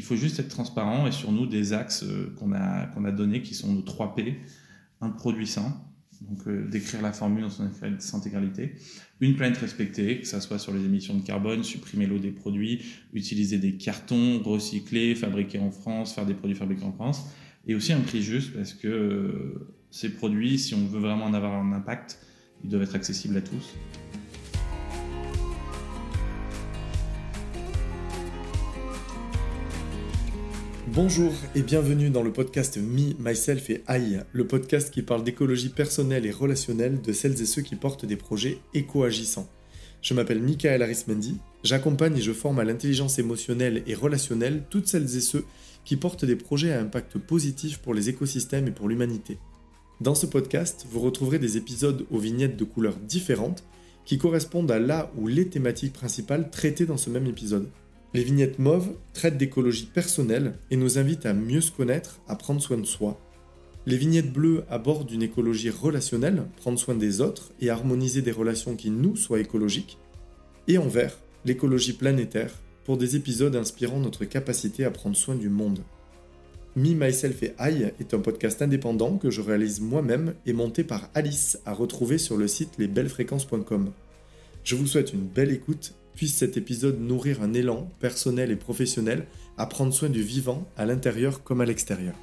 Il faut juste être transparent et sur nous des axes qu'on a, qu'on a donnés qui sont nos 3 P. Un produit sain, donc décrire la formule dans son intégralité. Une planète respectée, que ce soit sur les émissions de carbone, supprimer l'eau des produits, utiliser des cartons, recycler, fabriquer en France, faire des produits fabriqués en France. Et aussi un prix juste parce que ces produits, si on veut vraiment en avoir un impact, ils doivent être accessibles à tous. Bonjour et bienvenue dans le podcast Me, Myself et I, le podcast qui parle d'écologie personnelle et relationnelle de celles et ceux qui portent des projets éco-agissants. Je m'appelle Michael Arismendi, j'accompagne et je forme à l'intelligence émotionnelle et relationnelle toutes celles et ceux qui portent des projets à impact positif pour les écosystèmes et pour l'humanité. Dans ce podcast, vous retrouverez des épisodes aux vignettes de couleurs différentes qui correspondent à la ou les thématiques principales traitées dans ce même épisode. Les vignettes mauves traitent d'écologie personnelle et nous invitent à mieux se connaître, à prendre soin de soi. Les vignettes bleues abordent une écologie relationnelle, prendre soin des autres et harmoniser des relations qui nous soient écologiques. Et en vert, l'écologie planétaire, pour des épisodes inspirant notre capacité à prendre soin du monde. Me, Myself et I est un podcast indépendant que je réalise moi-même et monté par Alice à retrouver sur le site lesbellesfréquences.com. Je vous souhaite une belle écoute puisse cet épisode nourrir un élan personnel et professionnel à prendre soin du vivant à l'intérieur comme à l'extérieur.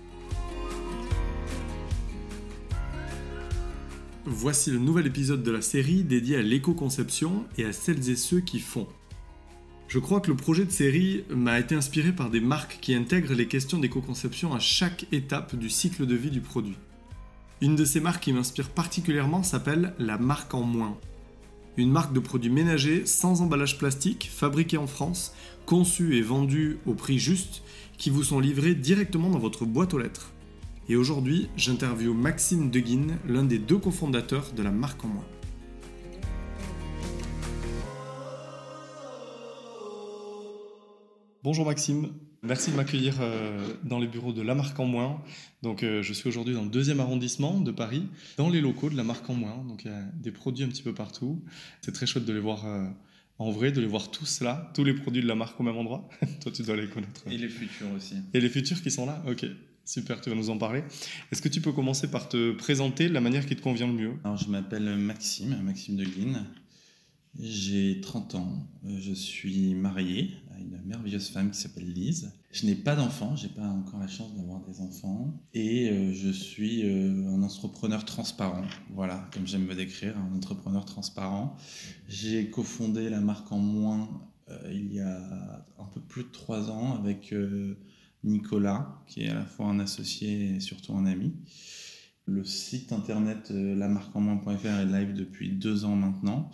Voici le nouvel épisode de la série dédié à l'éco-conception et à celles et ceux qui font. Je crois que le projet de série m'a été inspiré par des marques qui intègrent les questions d'éco-conception à chaque étape du cycle de vie du produit. Une de ces marques qui m'inspire particulièrement s'appelle la marque en moins une marque de produits ménagers sans emballage plastique, fabriquée en France, conçue et vendue au prix juste, qui vous sont livrés directement dans votre boîte aux lettres. Et aujourd'hui, j'interviewe Maxime Deguin, l'un des deux cofondateurs de la marque en moins. Bonjour Maxime, Merci de m'accueillir euh, dans les bureaux de La Marque en Moins. Donc, euh, je suis aujourd'hui dans le deuxième arrondissement de Paris, dans les locaux de La Marque en Moins. Donc, il y a des produits un petit peu partout. C'est très chouette de les voir euh, en vrai, de les voir tous là, tous les produits de la marque au même endroit. Toi, tu dois les connaître. Et les futurs aussi. Et les futurs qui sont là? Ok, super, tu vas nous en parler. Est-ce que tu peux commencer par te présenter de la manière qui te convient le mieux? Alors, je m'appelle Maxime, Maxime de j'ai 30 ans, je suis marié une merveilleuse femme qui s'appelle Lise. Je n'ai pas d'enfants, j'ai pas encore la chance d'avoir des enfants et euh, je suis euh, un entrepreneur transparent. Voilà, comme j'aime me décrire, un entrepreneur transparent. J'ai cofondé la marque en moins il y a un peu plus de 3 ans avec Nicolas, qui est à la fois un associé et surtout un ami. Le site internet lamarqueenmoins.fr est live depuis deux ans maintenant.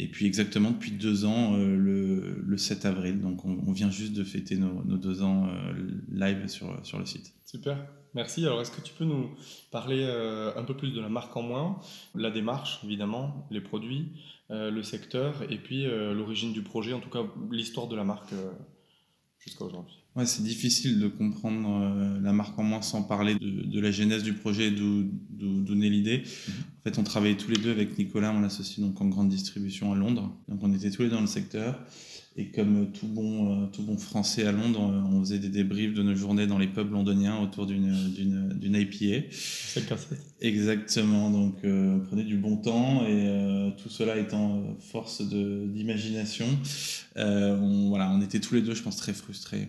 Et puis exactement depuis deux ans, euh, le, le, 7 avril. Donc on, vient juste de fêter nos, nos deux ans euh, live sur, sur le site. Super, merci. Alors est-ce que tu peux nous parler euh, un peu plus de la marque en moins, la démarche évidemment, les produits, le secteur et puis l'origine du projet, en tout cas l'histoire de la marque jusqu'à aujourd'hui? Ouais, c'est difficile de comprendre euh, la marque en moins sans parler de, de la genèse du projet, d'où naît l'idée. Mhm. En fait, on travaillait tous les deux avec Nicolas, mon associé, donc en grande distribution à Londres. Donc, on était tous les deux dans le secteur. Et comme tout bon, euh, tout bon français à Londres, euh, on faisait des débriefs de nos journées dans les pubs londoniens autour d'une IPA. Exactement. Donc, on prenait du bon temps et tout cela étant force d'imagination, on, voilà, on était tous les deux, je pense, très frustrés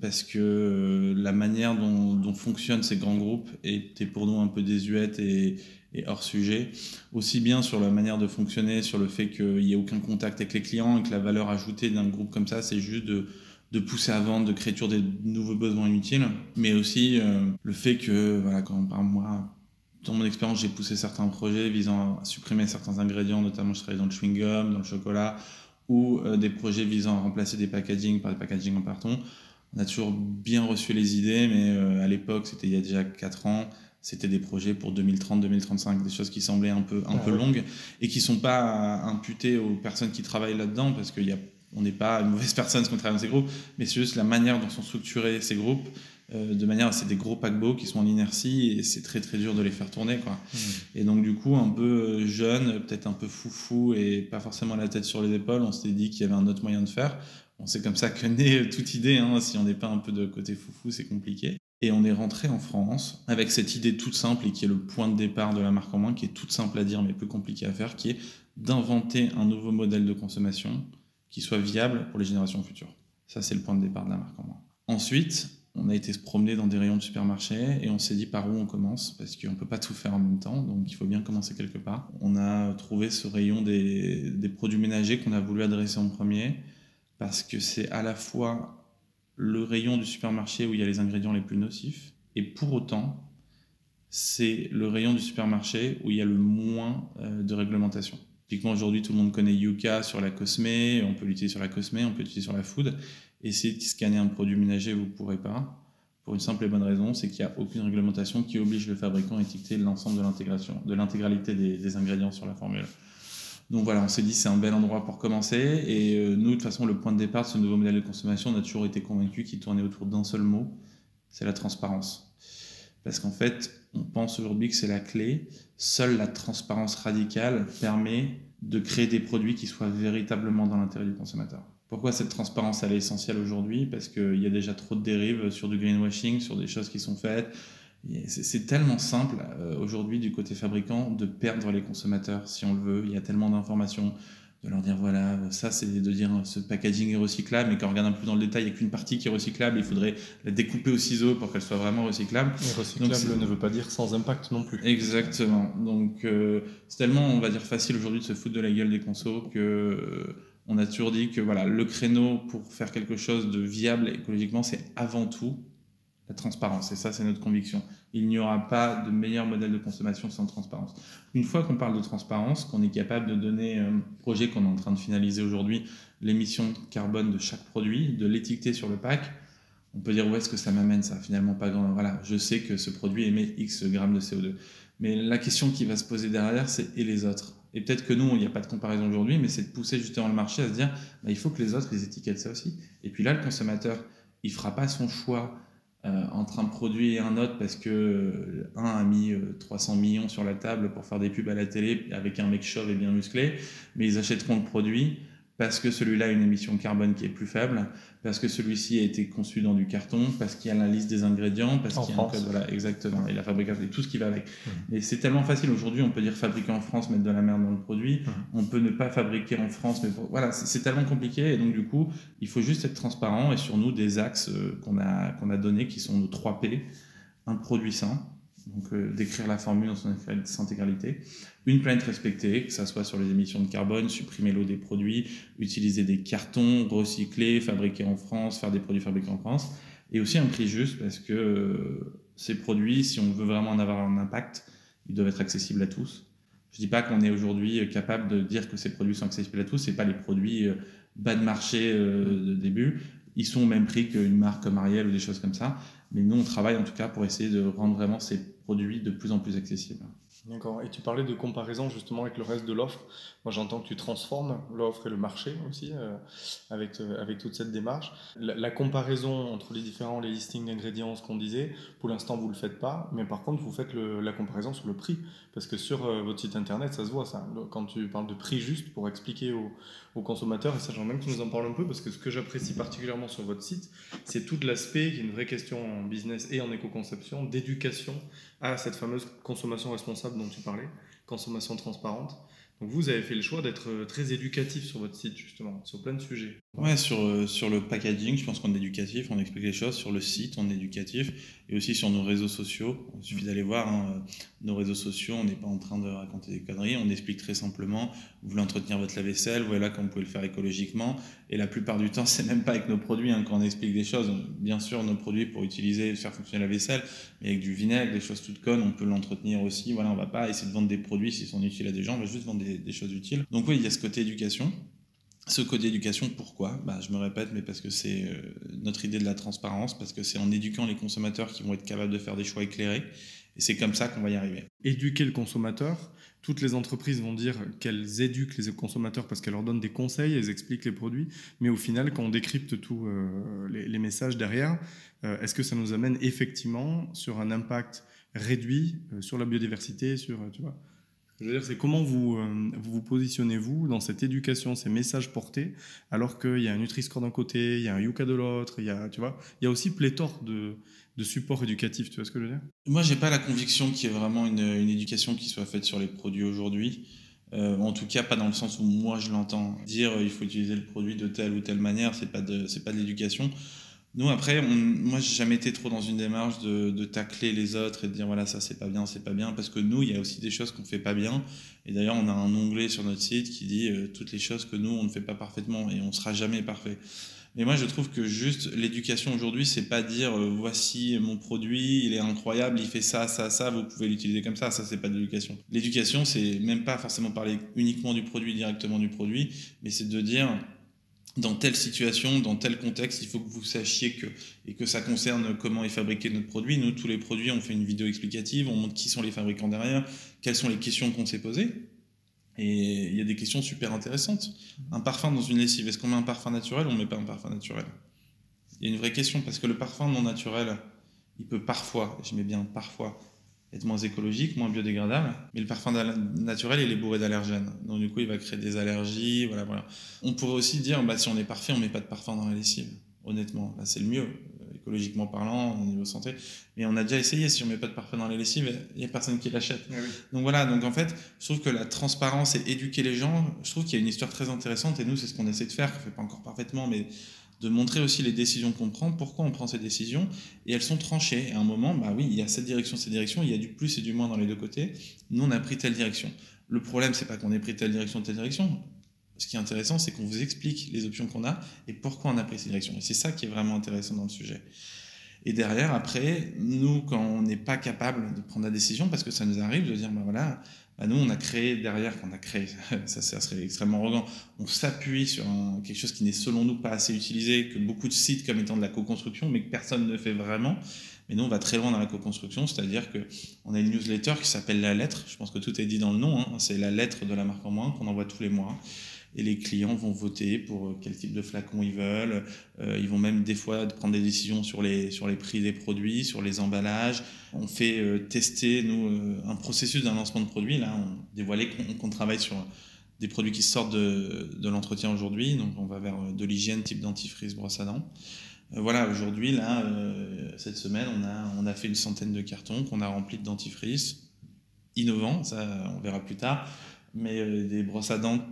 parce que euh, la manière dont, dont, fonctionnent ces grands groupes était pour nous un peu désuète et, et, hors sujet, aussi bien sur la manière de fonctionner, sur le fait qu'il n'y ait aucun contact avec les clients et que la valeur ajoutée d'un groupe comme ça, c'est juste de, de, pousser à vendre, de créer des nouveaux besoins inutiles, mais aussi euh, le fait que, voilà, quand par moi, dans mon expérience, j'ai poussé certains projets visant à supprimer certains ingrédients, notamment je travaillais dans le chewing-gum, dans le chocolat, ou euh, des projets visant à remplacer des packaging par des packaging en carton on a toujours bien reçu les idées, mais euh, à l'époque, c'était il y a déjà 4 ans, c'était des projets pour 2030-2035, des choses qui semblaient un peu, un ah peu longues et qui ne sont pas imputées aux personnes qui travaillent là-dedans, parce qu'on n'est pas une mauvaise personne ce qu'on travaille dans ces groupes, mais c'est juste la manière dont sont structurés ces groupes. Euh, de manière, c'est des gros paquebots qui sont en inertie et c'est très très dur de les faire tourner quoi. Mmh. Et donc du coup, un peu euh, jeune, peut-être un peu foufou et pas forcément la tête sur les épaules, on s'était dit qu'il y avait un autre moyen de faire c'est comme ça que naît toute idée. Hein. Si on n'est pas un peu de côté foufou, c'est compliqué. Et on est rentré en France avec cette idée toute simple et qui est le point de départ de la marque en moins, qui est toute simple à dire mais peu compliqué à faire, qui est d'inventer un nouveau modèle de consommation qui soit viable pour les générations futures. Ça, c'est le point de départ de la marque en moins. Ensuite, on a été se promener dans des rayons de supermarché et on s'est dit par où on commence parce qu'on ne peut pas tout faire en même temps, donc il faut bien commencer quelque part. On a trouvé ce rayon des produits ménagers qu'on a voulu adresser en premier parce que c'est à la fois le rayon du supermarché où il y a les ingrédients les plus nocifs, et pour autant, c'est le rayon du supermarché où il y a le moins euh, de réglementation. Typiquement, aujourd'hui, tout le monde connaît Yuka sur la cosmé, on peut l'utiliser sur la cosmé, on peut l'utiliser sur la food. Et si scanner un produit ménager, vous ne pourrez pas, pour une simple et bonne raison, c'est qu'il n'y a aucune réglementation qui oblige le fabricant à étiqueter l'ensemble de l'intégration, de l'intégralité des ingrédients sur la formule. Donc voilà, on s'est dit c'est un bel endroit pour commencer. Et euh, nous, de toute façon, le point de départ de ce nouveau modèle de consommation, on a toujours été convaincus qu'il tournait autour d'un seul mot, c'est la transparence. Parce qu'en fait, on pense aujourd'hui que c'est la clé. Seule la transparence radicale permet de créer des produits qui soient véritablement dans l'intérêt du consommateur. Pourquoi cette transparence elle est essentielle aujourd'hui? Parce qu'il y a déjà trop de dérives sur du greenwashing, sur des choses qui sont faites, c'est tellement simple euh, aujourd'hui du côté fabricant de perdre les consommateurs si on le veut. Il y a tellement d'informations, de leur dire voilà, ça c'est de dire ce packaging est recyclable, mais quand on regarde un peu dans le détail, il n'y a qu'une partie qui est recyclable, il faudrait la découper au ciseau pour qu'elle soit vraiment recyclable. recyclable ne veut pas dire sans impact non plus. Exactement. Donc euh, c'est tellement, on va dire, facile aujourd'hui de se foutre de la gueule des consos que. Euh, on a toujours dit que voilà, le créneau pour faire quelque chose de viable écologiquement, c'est avant tout la transparence. Et ça, c'est notre conviction. Il n'y aura pas de meilleur modèle de consommation sans transparence. Une fois qu'on parle de transparence, qu'on est capable de donner, un euh, projet qu'on est en train de finaliser aujourd'hui, l'émission carbone de chaque produit, de l'étiqueter sur le pack, on peut dire où est-ce que ça m'amène ça? Finalement, pas grand. Voilà, je sais que ce produit émet X grammes de CO2. Mais la question qui va se poser derrière, c'est et les autres? Et peut-être que nous, il n'y a pas de comparaison aujourd'hui, mais c'est de pousser justement le marché à se dire, bah, il faut que les autres les étiquettent ça aussi. Et puis là, le consommateur, il fera pas son choix entre un produit et un autre parce que euh, un a mis 300 euh, millions sur la table pour faire des pubs à la télé avec un mec chauve et bien musclé, mais ils achèteront le produit parce que celui-là a une émission carbone qui est plus faible, parce que celui-ci a été conçu dans du carton, parce qu'il y a la liste des ingrédients, parce qu'il y a un code, voilà, exactement, et la fabrication, et tout ce qui va avec. Mmh. Mais c'est tellement facile aujourd'hui, on peut dire fabriquer en France, mettre de la merde dans le produit, mmh. on peut ne pas fabriquer en France, mais voilà, c'est tellement compliqué, et donc du coup, il faut juste être transparent, et sur nous, des axes euh, qu'on a, qu'on a donnés, qui sont nos 3 P, un produit sain, donc euh, décrire la formule dans son intégralité, une planète respectée, que ce soit sur les émissions de carbone, supprimer l'eau des produits, utiliser des cartons, recycler, fabriquer en France, faire des produits fabriqués en France, et aussi un prix juste parce que euh, ces produits, si on veut vraiment en avoir un impact, ils doivent être accessibles à tous. Je ne dis pas qu'on est aujourd'hui capable de dire que ces produits sont accessibles à tous, ce pas les produits euh, bas de marché de début, ils sont au même prix qu'une marque comme Ariel ou des choses comme ça. Mais nous, on travaille en tout cas pour essayer de rendre vraiment ces produits de plus en plus accessibles. D'accord. Et tu parlais de comparaison justement avec le reste de l'offre. Moi, j'entends que tu transformes l'offre et le marché aussi euh, avec, euh, avec toute cette démarche. La, comparaison entre les différents les listings d'ingrédients, ce qu'on disait, pour l'instant, vous ne le faites pas. Mais par contre, vous faites la comparaison sur le prix. Parce que sur euh, votre site internet, ça se voit ça. Quand tu parles de prix juste pour expliquer aux, aux consommateurs, et ça, j'aimerais même que tu nous en parles un peu, parce que ce que j'apprécie particulièrement sur votre site, c'est tout l'aspect, qui est une vraie question en business et en éco-conception, d'éducation à cette fameuse consommation responsable dont tu parlais, consommation transparente. Donc vous avez fait le choix d'être euh, très éducatif sur votre site, justement, sur plein de sujets. Ouais, sur, euh, sur le packaging, je pense qu'on est éducatif, on explique les choses. Sur le site, on est éducatif. Et aussi sur nos réseaux sociaux. Il suffit d'aller voir hein, nos réseaux sociaux, on n'est pas en train de raconter des conneries. On explique très simplement, vous voulez entretenir votre lave-vaisselle, voilà comment vous pouvez le faire écologiquement. Et la plupart du temps, c'est même pas avec nos produits hein, quand explique des choses. Bien sûr, nos produits pour utiliser, faire fonctionner la vaisselle, mais avec du vinaigre, des choses toutes connes, on peut l'entretenir aussi. Voilà, on va pas essayer de vendre des produits s'ils sont utiles à des gens, on va juste vendre des, des choses utiles. Donc oui, il y a ce côté éducation. Ce côté éducation, pourquoi? Bah, Je me répète, mais parce que c'est euh, notre idée de la transparence, parce que c'est en éduquant les consommateurs qui vont être capables de faire des choix éclairés. Et c'est comme ça qu'on va y arriver. Éduquer le consommateur, toutes les entreprises vont dire qu'elles éduquent les consommateurs parce qu'elles leur donnent des conseils, elles expliquent les produits, mais au final, quand on décrypte tous euh, les, messages derrière, euh, est-ce que ça nous amène effectivement sur un impact réduit sur la biodiversité, sur, tu vois? Je veux dire, c'est comment vous, euh, vous positionnez-vous dans cette éducation, ces messages portés, alors qu'il y a un Nutri-Score d'un côté, il y a un Yuka de l'autre, il y a, tu vois, il y a aussi pléthore de, de supports éducatifs, tu vois ce que je veux dire? Moi, j'ai pas la conviction qu'il y ait vraiment une, une, éducation qui soit faite sur les produits aujourd'hui. Euh, en tout cas, pas dans le sens où moi je l'entends. Dire euh, il faut utiliser le produit de telle ou telle manière, c'est pas c'est pas de l'éducation. Nous, après, moi, j'ai jamais été trop dans une démarche de, de, tacler les autres et de dire voilà, ça c'est pas bien, c'est pas bien, parce que nous, il y a aussi des choses qu'on fait pas bien. Et d'ailleurs, on a un onglet sur notre site qui dit euh, toutes les choses que nous, on ne fait pas parfaitement et on sera jamais parfait. Mais moi, je trouve que juste l'éducation aujourd'hui, c'est pas dire euh, voici mon produit, il est incroyable, il fait ça, ça, ça, vous pouvez l'utiliser comme ça. Ça, c'est pas de l'éducation. L'éducation, c'est même pas forcément parler uniquement du produit, directement du produit, mais c'est de dire dans telle situation, dans tel contexte, il faut que vous sachiez que, et que ça concerne comment est fabriqué notre produit. Nous, tous les produits, on fait une vidéo explicative, on montre qui sont les fabricants derrière, quelles sont les questions qu'on s'est posées. Et il y a des questions super intéressantes. Un parfum dans une lessive, est-ce qu'on met un parfum naturel ou on ne met pas un parfum naturel? Il y a une vraie question, parce que le parfum non naturel, il peut parfois, je mets bien parfois, être moins écologique, moins biodégradable, mais le parfum naturel, il est bourré d'allergènes. Donc du coup, il va créer des allergies, voilà, voilà. On pourrait aussi dire, bah, si on est parfait, on met pas de parfum dans la lessive. Honnêtement, là, c'est le mieux, euh, écologiquement parlant, au niveau santé. Mais on a déjà essayé, si on met pas de parfum dans les lessives, il y a personne qui l'achète. Ah oui. Donc voilà, donc en fait, je trouve que la transparence et éduquer les gens, je trouve qu'il y a une histoire très intéressante, et nous, c'est ce qu'on essaie de faire, qu'on fait pas encore parfaitement, mais de montrer aussi les décisions qu'on prend, pourquoi on prend ces décisions, et elles sont tranchées. À un moment, bah oui, il y a cette direction, cette direction, il y a du plus et du moins dans les deux côtés. Nous, on a pris telle direction. Le problème, c'est pas qu'on ait pris telle direction, telle direction. Ce qui est intéressant, c'est qu'on vous explique les options qu'on a et pourquoi on a pris ces directions. Et c'est ça qui est vraiment intéressant dans le sujet. Et derrière, après, nous, quand on n'est pas capable de prendre la décision, parce que ça nous arrive de dire, bah voilà, bah nous, on a créé derrière, qu'on a créé, ça, serait extrêmement arrogant, on s'appuie sur un, quelque chose qui n'est selon nous pas assez utilisé, que beaucoup de sites comme étant de la co-construction, mais que personne ne fait vraiment. Mais nous, on va très loin dans la co-construction, c'est-à-dire que on a une newsletter qui s'appelle La Lettre. Je pense que tout est dit dans le nom. Hein. C'est la lettre de la marque en moins qu'on envoie tous les mois. Et les clients vont voter pour quel type de flacon ils veulent. Euh, ils vont même des fois prendre des décisions sur les, sur les prix des produits, sur les emballages. On fait euh, tester, nous, euh, un processus d'un lancement de produit. Là, on dévoilait qu'on travaille sur des produits qui sortent de, de l'entretien aujourd'hui. Donc, on va vers de l'hygiène type dentifrice, brosse à dents. Euh, voilà, aujourd'hui, là, euh, cette semaine, on a, on a fait une centaine de cartons qu'on a remplis de dentifrice. Innovants, ça, on verra plus tard. Mais euh, des brosses à dents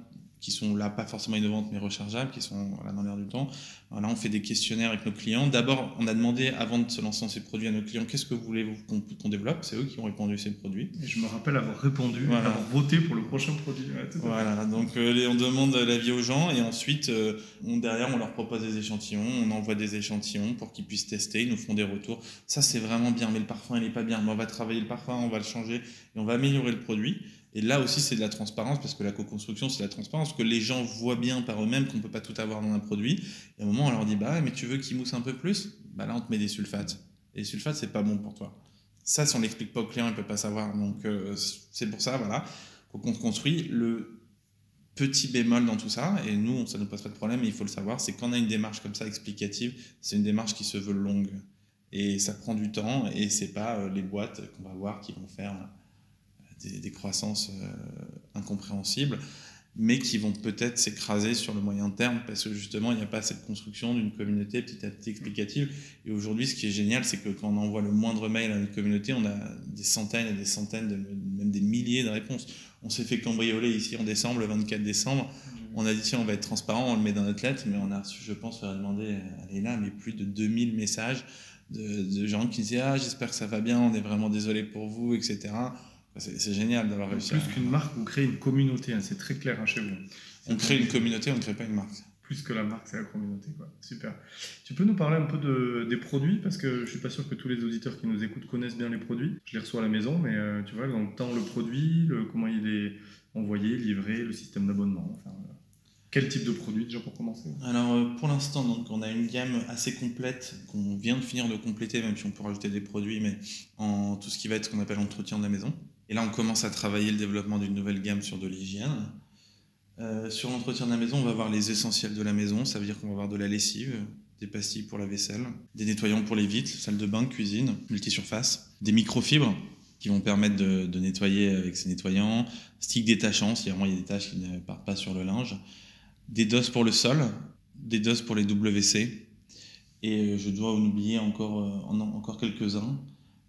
qui sont là pas forcément innovantes mais rechargeables, qui sont voilà, dans l'air du temps. Voilà, on fait des questionnaires avec nos clients. D'abord, on a demandé avant de se lancer dans ces produits à nos clients qu'est-ce que voulez-vous qu'on qu'on développe? C'est eux qui ont répondu ces produits. Et je me rappelle avoir répondu, Voilà. avoir voté pour le prochain produit. Ouais. Voilà, donc euh, on demande l'avis aux gens et ensuite, euh, on, derrière, on leur propose des échantillons, on envoie des échantillons pour qu'ils puissent tester, ils nous font des retours. Ça, c'est vraiment bien, mais le parfum, il n'est pas bien. Mais on va travailler le parfum, on va le changer et on va améliorer le produit. Et là aussi, c'est de la transparence parce que la co-construction, c'est de la transparence, que les gens voient bien par eux-mêmes qu'on ne peut pas tout avoir dans un produit. Et à un moment, on leur dit Bah, mais tu veux qu'il mousse un peu plus? Bah là, on te met des sulfates. Et les sulfates, c'est pas bon pour toi. Ça, si on l'explique pas au client, il peut pas savoir. Donc, euh, c'est pour ça, voilà, qu'on construit le petit bémol dans tout ça, et nous, ça ne nous pose pas de problème, mais il faut le savoir, c'est quand on a une démarche comme ça explicative, c'est une démarche qui se veut longue. Et ça prend du temps, et c'est pas euh, les boîtes qu'on va voir qui vont faire des, croissances euh, incompréhensibles, mais qui vont peut-être s'écraser sur le moyen terme, parce que justement, il n'y a pas cette construction d'une communauté petit à petit explicative. Et aujourd'hui, ce qui est génial, c'est que quand on envoie le moindre mail à notre communauté, on a des centaines et des centaines, même des milliers de réponses. On s'est fait cambrioler ici en décembre, le 24 décembre. On a dit, tiens, on va être transparent, on le met dans notre lettre, mais on a reçu, je pense, faudrait demander à Léna, mais plus de 2000 messages de, de gens qui disaient, ah, j'espère que ça va bien, on est vraiment désolé pour vous, etc. C'est génial d'avoir réussi Plus à... qu'une marque, vous créez une communauté, hein, c'est très clair hein, chez vous. On crée une communauté, on ne crée pas une marque. Plus que la marque, c'est la communauté. Quoi. Super. Tu peux nous parler un peu de, des produits? Parce que je ne suis pas sûr que tous les auditeurs qui nous écoutent connaissent bien les produits. Je les reçois à la maison, mais euh, tu vois, dans le produit, le, comment il est envoyé, livré, le système d'abonnement. Enfin. Quel type de produit déjà pour commencer? Alors euh, pour l'instant, donc on a une gamme assez complète qu'on vient de finir de compléter, même si on peut rajouter des produits, mais en tout ce qui va être ce qu'on appelle entretien de la maison. Et là, on commence à travailler le développement d'une nouvelle gamme sur de l'hygiène. Euh, sur l'entretien de la maison, on va avoir les essentiels de la maison, ça veut dire qu'on va avoir de la lessive, des pastilles pour la vaisselle, des nettoyants pour les vitres, salle de bain, cuisine, multisurface, des microfibres qui vont permettre de, nettoyer avec ces nettoyants, stick détachant, si vraiment il y a des tâches qui ne partent pas sur le linge, des doses pour le sol, des doses pour les WC, et je dois en oublier encore, encore quelques-uns.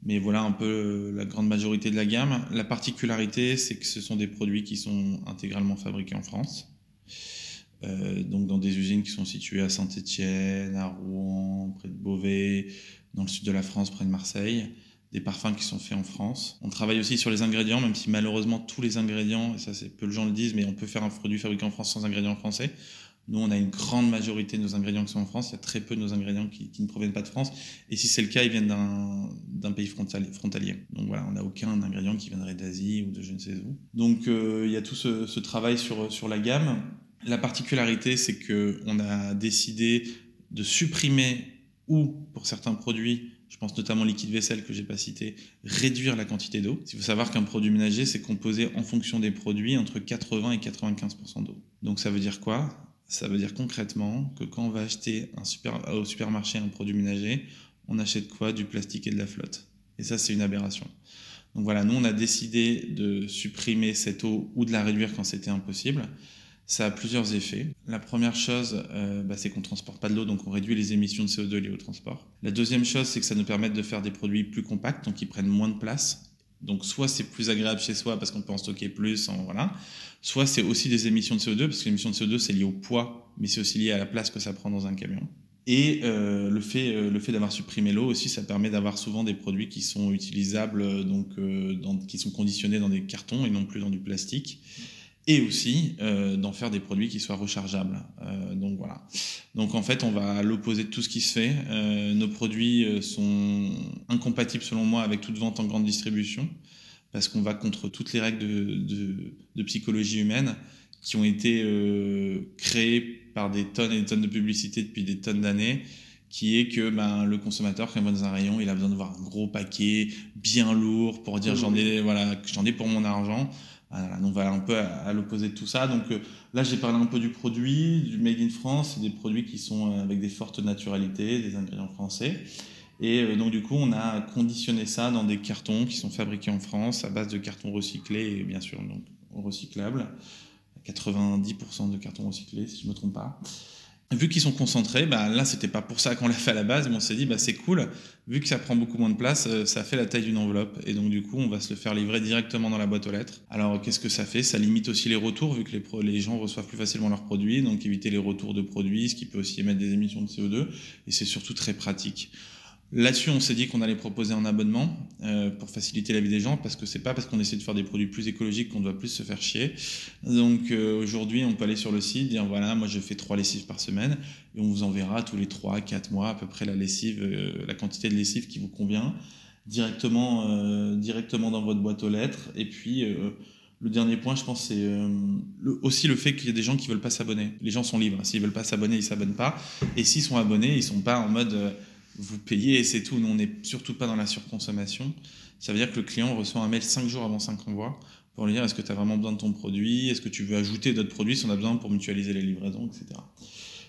Mais voilà un peu la grande majorité de la gamme. La particularité, c'est que ce sont des produits qui sont intégralement fabriqués en France. Euh, donc dans des usines qui sont situées à Saint-Étienne, à Rouen, près de Beauvais, dans le sud de la France, près de Marseille. Des parfums qui sont faits en France. On travaille aussi sur les ingrédients, même si malheureusement tous les ingrédients, et ça c'est peu de gens le disent, mais on peut faire un produit fabriqué en France sans ingrédients français. Nous, on a une grande majorité de nos ingrédients qui sont en France. Il y a très peu de nos ingrédients qui, ne proviennent pas de France. Et si c'est le cas, ils viennent d'un pays frontalier. Donc voilà, on n'a aucun ingrédient qui viendrait d'Asie ou de je ne sais où. Donc euh, il y a tout ce, travail sur, sur la gamme. La particularité, c'est qu'on a décidé de supprimer ou, pour certains produits, je pense notamment liquide vaisselle que j'ai pas cité, réduire la quantité d'eau. Il faut savoir qu'un produit ménager, c'est composé en fonction des produits entre 80 et 95% d'eau. Donc ça veut dire quoi? Ça veut dire concrètement que quand on va acheter un super, au supermarché un produit ménager, on achète quoi Du plastique et de la flotte? Et ça, c'est une aberration. Donc voilà, nous, on a décidé de supprimer cette eau ou de la réduire quand c'était impossible. Ça a plusieurs effets. La première chose, euh, bah, c'est qu'on ne transporte pas de l'eau, donc on réduit les émissions de CO2 liées au transport. La deuxième chose, c'est que ça nous permet de faire des produits plus compacts, donc qui prennent moins de place. Donc soit c'est plus agréable chez soi parce qu'on peut en stocker plus, en, voilà. Soit c'est aussi des émissions de CO2 parce que l'émission de CO2 c'est lié au poids, mais c'est aussi lié à la place que ça prend dans un camion. Et euh, le fait, euh, le fait d'avoir supprimé l'eau aussi, ça permet d'avoir souvent des produits qui sont utilisables, euh, donc qui sont conditionnés dans des cartons et non plus dans du plastique et aussi d'en faire des produits qui soient rechargeables. Donc voilà. Donc en fait, on va à l'opposé de tout ce qui se fait. Euh, nos produits euh, sont incompatibles selon moi avec toute vente en grande distribution parce qu'on va contre toutes les règles de, de, de psychologie humaine qui ont été euh, créées par des tonnes et des tonnes de publicité depuis des tonnes d'années qui est que ben, le consommateur, quand il va dans un rayon, il a besoin de voir un gros paquet, bien lourd, pour dire j'en ai, voilà, j'en ai pour mon argent. Voilà, donc voilà un peu à, l'opposé de tout ça. Donc euh, là, j'ai parlé un peu du produit, du Made in France, des produits qui sont euh, avec des fortes naturalités, des ingrédients français. Et euh, donc du coup, on a conditionné ça dans des cartons qui sont fabriqués en France à base de cartons recyclés et bien sûr donc recyclables. 90% de cartons recyclés, si je ne me trompe pas vu qu'ils sont concentrés, bah, là, c'était pas pour ça qu'on l'a fait à la base, mais on s'est dit, bah, c'est cool, vu que ça prend beaucoup moins de place, euh, ça fait la taille d'une enveloppe. Et donc, du coup, on va se le faire livrer directement dans la boîte aux lettres. Alors, qu'est-ce que ça fait? Ça limite aussi les retours, vu que les, les gens reçoivent plus facilement leurs produits, donc éviter les retours de produits, ce qui peut aussi émettre des émissions de CO2. Et c'est surtout très pratique. Là-dessus, on s'est dit qu'on allait proposer un abonnement euh, pour faciliter la vie des gens, parce que c'est pas parce qu'on essaie de faire des produits plus écologiques qu'on doit plus se faire chier. Donc euh, aujourd'hui, on peut aller sur le site, dire voilà, moi je fais trois lessives par semaine, et on vous enverra tous les trois, quatre mois à peu près la lessive, euh, la quantité de lessive qui vous convient, directement, directement dans votre boîte aux lettres. Et puis le dernier point, je pense, c'est aussi le fait qu'il y a des gens qui veulent pas s'abonner. Les gens sont libres. S'ils veulent pas s'abonner, ils s'abonnent pas. Et s'ils sont abonnés, ils sont pas en mode vous payez et c'est tout. Nous, on n'est surtout pas dans la surconsommation. Ça veut dire que le client reçoit un mail 5 jours avant 5 envois pour lui dire est-ce que tu as vraiment besoin de ton produit, est-ce que tu veux ajouter d'autres produits si on a besoin pour mutualiser les livraisons, etc.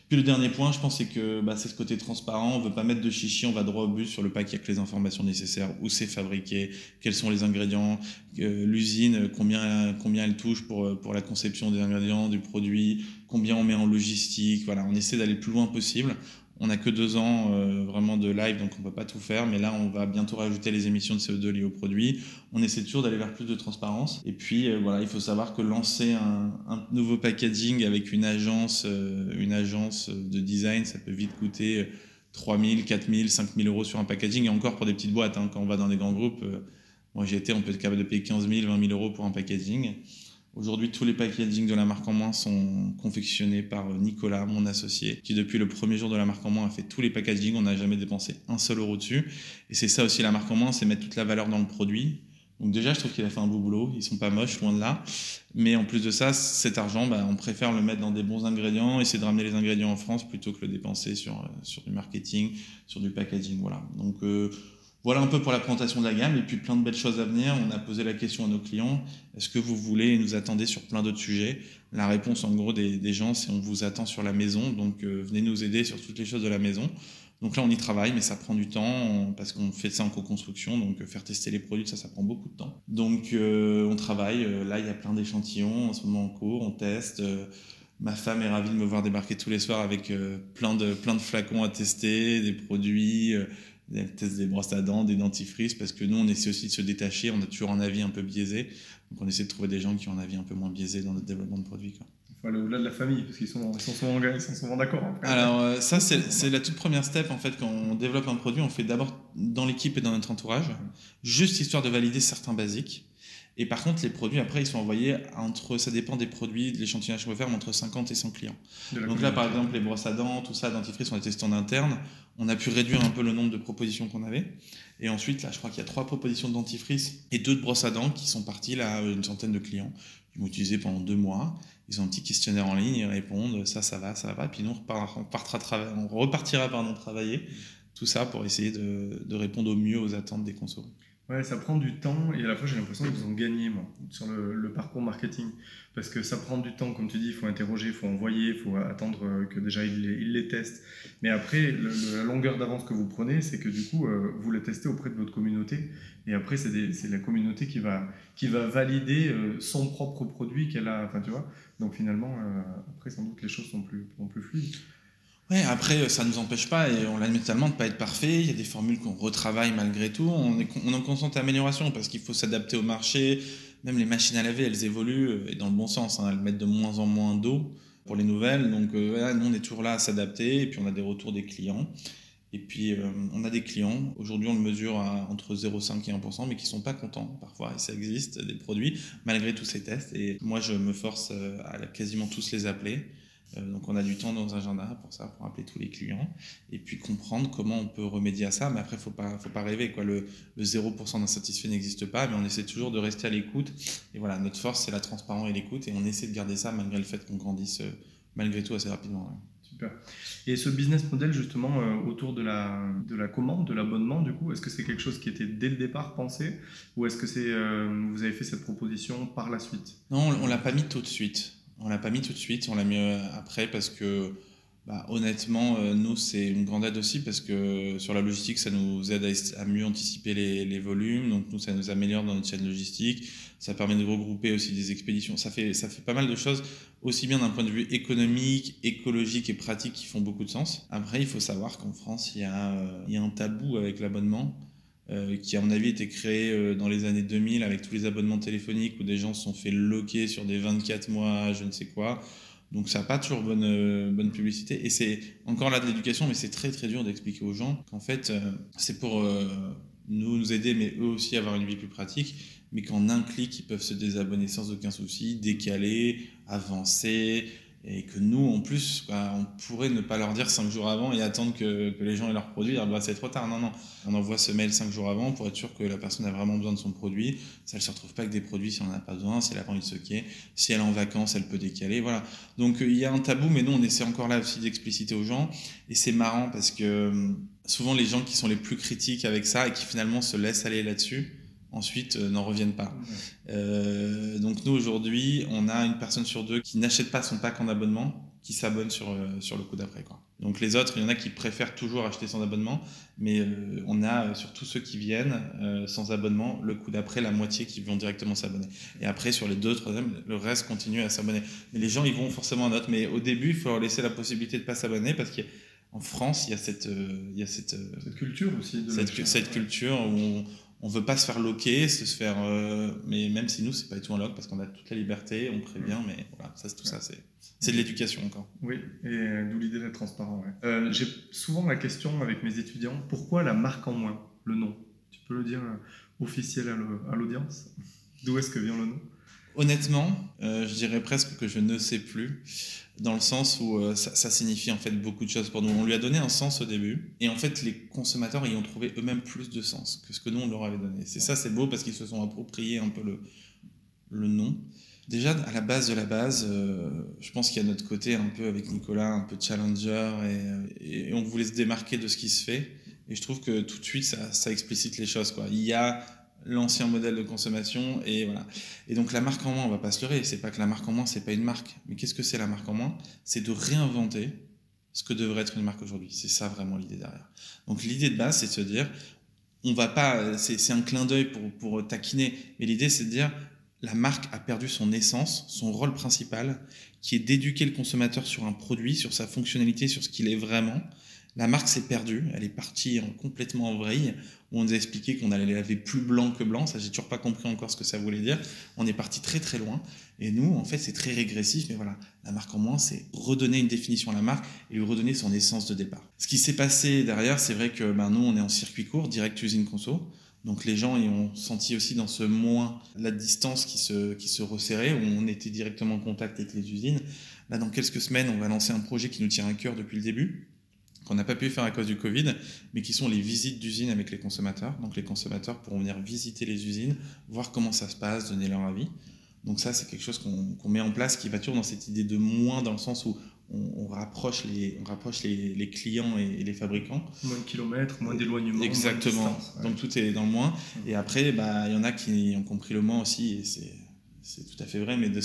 Puis le dernier point, je pense, c'est que bah, c'est ce côté transparent. On veut pas mettre de chichi, on va droit au but sur le pack avec les informations nécessaires, où c'est fabriqué, quels sont les ingrédients, l'usine, combien, combien elle touche pour, pour la conception des ingrédients, du produit, combien on met en logistique. Voilà, on essaie d'aller le plus loin possible on n'a que deux ans euh, vraiment de live, donc on ne peut pas tout faire. Mais là, on va bientôt rajouter les émissions de CO2 liées au produit. On essaie toujours d'aller vers plus de transparence. Et puis, euh, voilà, il faut savoir que lancer un, nouveau packaging avec une agence, euh, une agence de design, ça peut vite coûter 3 000, 4 000, 5 000 euros sur un packaging. Et encore pour des petites boîtes, hein. quand on va dans des grands groupes, moi j'ai été, on peut être capable de payer 15 000, 20 000 euros pour un packaging. Aujourd'hui, tous les packaging de la marque en moins sont confectionnés par Nicolas, mon associé, qui depuis le premier jour de la marque en moins a fait tous les packaging. On n'a jamais dépensé un seul euro dessus. Et c'est ça aussi la marque en moins, c'est mettre toute la valeur dans le produit. Donc déjà, je trouve qu'il a fait un beau boulot. Ils sont pas moches, loin de là. Mais en plus de ça, cet argent, bah, on préfère le mettre dans des bons ingrédients, essayer de ramener les ingrédients en France plutôt que le dépenser sur, euh, du marketing, sur du packaging. Voilà. Donc euh, voilà un peu pour la présentation de la gamme et puis plein de belles choses à venir. On a posé la question à nos clients, est-ce que vous voulez nous attendez sur plein d'autres sujets? La réponse en gros des, gens, c'est on vous attend sur la maison, donc euh, venez nous aider sur toutes les choses de la maison. Donc là, on y travaille, mais ça prend du temps parce qu'on fait ça en co-construction. Donc faire tester les produits, ça, ça prend beaucoup de temps. Donc on travaille. Là, il y a plein d'échantillons en ce moment en cours. On teste. Ma femme est ravie de me voir débarquer tous les soirs avec plein, de, plein de flacons à tester, des produits, des tests des brosses à dents, des dentifrices, parce que nous, on essaie aussi de se détacher. On a toujours un avis un peu biaisé. Donc on essaie de trouver des gens qui ont un avis un peu moins biaisé dans notre développement de produits. Quoi. Il faut aller au-delà de la famille, parce qu'ils sont, ils sont souvent, souvent d'accord. Alors euh, ça, c'est la toute première step, en fait, quand on développe un produit, on fait d'abord dans l'équipe et dans notre entourage, juste histoire de valider certains basiques. Et par contre, les produits, après, ils sont envoyés entre, ça dépend des produits, de l'échantillonnage qu'on veut faire, entre 50 et 100 clients. Donc là, par exemple, les brosses à dents, tout ça, dentifrice, on a testé en interne. On a pu réduire un peu le nombre de propositions qu'on avait. Et ensuite, là, je crois qu'il y a trois propositions de dentifrice et deux de brosses à dents qui sont partis là, une centaine de clients. Ils vont utiliser pendant deux mois. Ils ont un petit questionnaire en ligne, ils répondent, ça, ça va, ça va pas. Puis nous, on, repartira, on repartira pardon, travailler. Tout ça pour essayer de répondre au mieux aux attentes des consommateurs. Ouais, ça prend du temps et à la fois j'ai l'impression qu'ils ont gagné moi, sur le, parcours marketing. Parce que ça prend du temps, comme tu dis, il faut interroger, il faut envoyer, il faut attendre euh, que déjà ils les, testent. Mais après, la longueur d'avance que vous prenez, c'est que du coup, euh, vous les testez auprès de votre communauté. Et après, c'est la communauté qui va, qui va valider euh, son propre produit qu'elle a. Enfin, tu vois. Donc finalement, après, sans doute, les choses sont plus, sont plus fluides. Ouais, après, ça ne nous empêche pas, et on l'admet tellement, de ne pas être parfait. Il y a des formules qu'on retravaille malgré tout. On est, on en constante amélioration parce qu'il faut s'adapter au marché. Même les machines à laver, elles évoluent, euh, et dans le bon sens. Hein, elles mettent de moins en moins d'eau pour les nouvelles. Donc, euh, nous, on est toujours là à s'adapter, et puis on a des retours des clients. Et puis, euh, on a des clients, aujourd'hui on le mesure à entre 0,5 et 1%, mais qui ne sont pas contents parfois, et ça existe, des produits, malgré tous ces tests. Et moi, je me force à quasiment tous les appeler donc on a du temps dans un agenda pour ça, pour appeler tous les clients et puis comprendre comment on peut remédier à ça. Mais après, faut pas, faut pas rêver quoi. Le, 0% d'insatisfait n'existe pas, mais on essaie toujours de rester à l'écoute. Et voilà, notre force c'est la transparence et l'écoute, et on essaie de garder ça malgré le fait qu'on grandisse euh, malgré tout assez rapidement. Super. Et ce business model justement euh, autour de la, de la commande, de l'abonnement, du coup, est-ce que c'est quelque chose qui était dès le départ pensé, ou est-ce que c'est vous avez fait cette proposition par la suite? Non, on, on l'a pas mis tout de suite. On l'a pas mis tout de suite, on l'a mis euh, après parce que bah, honnêtement, euh, nous, c'est une grande aide aussi parce que sur la logistique, ça nous aide à, mieux anticiper les, volumes. Donc, nous, ça nous améliore dans notre chaîne logistique. Ça permet de regrouper aussi des expéditions. Ça fait, ça fait pas mal de choses, aussi bien d'un point de vue économique, écologique et pratique qui font beaucoup de sens. Après, il faut savoir qu'en France, il y, a, euh, il y a un tabou avec l'abonnement. Euh, qui à mon avis été créé euh, dans les années 2000 avec tous les abonnements téléphoniques où des gens se sont fait loquer sur des 24 mois, je ne sais quoi. Donc ça n'a pas toujours bonne, euh, bonne publicité. Et c'est encore là de l'éducation, mais c'est très très dur d'expliquer aux gens qu'en fait c'est pour nous, nous aider, mais eux aussi avoir une vie plus pratique, mais qu'en un clic, ils peuvent se désabonner sans aucun souci, décaler, avancer, et que nous, en plus, on pourrait ne pas leur dire cinq jours avant et attendre que, les gens aient leur produit. Alors, bah, c'est trop tard. Non, non. On envoie ce mail cinq jours avant pour être sûr que la personne a vraiment besoin de son produit. Ça ne se retrouve pas avec des produits si on n'en a pas besoin, si elle a pas envie de stocker. Si elle est en vacances, elle peut décaler. Voilà. Donc, euh, il y a un tabou, mais nous, on essaie encore là aussi d'expliciter aux gens. Et c'est marrant parce que euh, souvent, les gens qui sont les plus critiques avec ça et qui finalement se laissent aller là-dessus, ensuite euh, n'en reviennent pas. Euh, donc nous aujourd'hui, on a une personne sur deux qui n'achète pas son pack en abonnement, qui s'abonne sur, euh, sur le coup d'après. Quoi. Donc les autres, il y en a qui préfèrent toujours acheter son abonnement, mais on a sur tous ceux qui viennent sans abonnement, le coup d'après, la moitié qui vont directement s'abonner. Et après, sur les deux, troisième, le reste continue à s'abonner. Mais les gens, ils vont forcément en note, mais au début, il faut leur laisser la possibilité de ne pas s'abonner parce qu'en France, il y a cette, il y a cette, cette culture aussi. De cette, cette culture où on, on veut pas se faire loquer, se faire. Euh, mais même si nous, c'est pas du tout un lock parce qu'on a toute la liberté, on prévient, mais voilà, ça, tout ça, c'est. C'est de l'éducation encore. Oui, et d'où l'idée d'être transparent. Euh, j'ai souvent la question avec mes étudiants pourquoi la marque en moins, le nom? Tu peux le dire euh, officiel à l'audience? D'où est-ce que vient le nom? Honnêtement, je dirais presque que je ne sais plus dans le sens où euh, ça, signifie en fait beaucoup de choses pour nous. On lui a donné un sens au début, et en fait les consommateurs y ont trouvé eux-mêmes plus de sens que ce que nous on leur avait donné. C'est ça, c'est beau parce qu'ils se sont appropriés un peu le, le nom. Déjà à la base de la base, euh, je pense qu'il y a notre côté un peu avec Nicolas, un peu challenger, et, et, on voulait se démarquer de ce qui se fait. Et je trouve que tout de suite ça, ça explicite les choses. Quoi. Il y a l'ancien modèle de consommation et voilà. Et donc la marque en moins, on va pas se leurrer, c'est pas que la marque en moins, c'est pas une marque. Mais qu'est-ce que c'est la marque en moins? C'est de réinventer ce que devrait être une marque aujourd'hui. C'est ça vraiment l'idée derrière. Donc l'idée de base, c'est de se dire, on va pas, c'est un clin d'œil pour, pour taquiner, mais l'idée c'est de dire, la marque a perdu son essence, son rôle principal, qui est d'éduquer le consommateur sur un produit, sur sa fonctionnalité, sur ce qu'il est vraiment. La marque s'est perdue, elle est partie complètement en vrille, où on nous a expliqué qu'on allait laver plus blanc que blanc, ça j'ai toujours pas compris encore ce que ça voulait dire. On est parti très très loin, et nous, en fait, c'est très régressif, mais voilà, la marque en moins, c'est redonner une définition à la marque et lui redonner son essence de départ. Ce qui s'est passé derrière, c'est vrai que ben, nous, on est en circuit court, direct usine conso. Donc les gens ils ont senti aussi dans ce moins la distance qui se, qui se resserrait, où on était directement en contact avec les usines. Là, dans quelques semaines, on va lancer un projet qui nous tient à cœur depuis le début, qu'on n'a pas pu faire à cause du Covid, mais qui sont les visites d'usines avec les consommateurs. Donc les consommateurs pourront venir visiter les usines, voir comment ça se passe, donner leur avis. Donc ça, c'est quelque chose qu'on met en place qui va toujours dans cette idée de moins, dans le sens où on, rapproche, les, on rapproche les, les clients et, les fabricants. Moins de kilomètres, moins d'éloignement. Exactement. Donc tout est dans le moins. Et après, bah, il y en a qui ont compris le moins aussi, et c'est tout à fait vrai, mais de,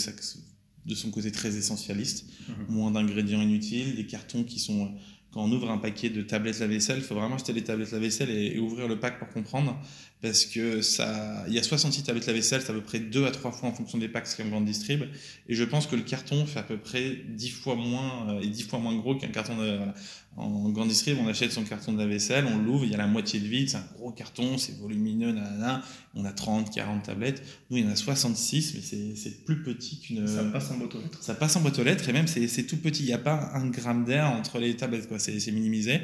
de son côté très essentialiste. Mhm. Moins d'ingrédients inutiles, des cartons qui sont quand on ouvre un paquet de tablettes lave-vaisselle, il faut vraiment acheter les tablettes lave-vaisselle et, ouvrir le pack pour comprendre. Parce que ça, il y a 66 tablettes lave-vaisselle, c'est à peu près 2 à 3 fois en fonction des packs en grande distrib. Et je pense que le carton fait à peu près 10 fois moins, euh, et 10 fois moins gros qu'un carton de, en grande distrib, on achète son carton de la vaisselle, on l'ouvre, il y a la moitié de vide, c'est un gros carton, c'est volumineux, nanana. On a 30, 40 tablettes. Nous, il y en a 66, mais c'est plus petit qu'une. Ça passe en boîte aux lettres. Ça passe en boîte aux lettres, et même c'est tout petit. Il n'y a pas un gramme d'air entre les tablettes, quoi. C'est minimisé.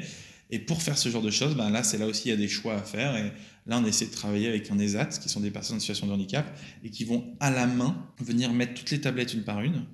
Et pour faire ce genre de choses, ben là, c'est là aussi, il y a des choix à faire. Et là, on essaie de travailler avec un ESAT, qui sont des personnes en situation de handicap, et qui vont à la main venir mettre toutes les tablettes une par une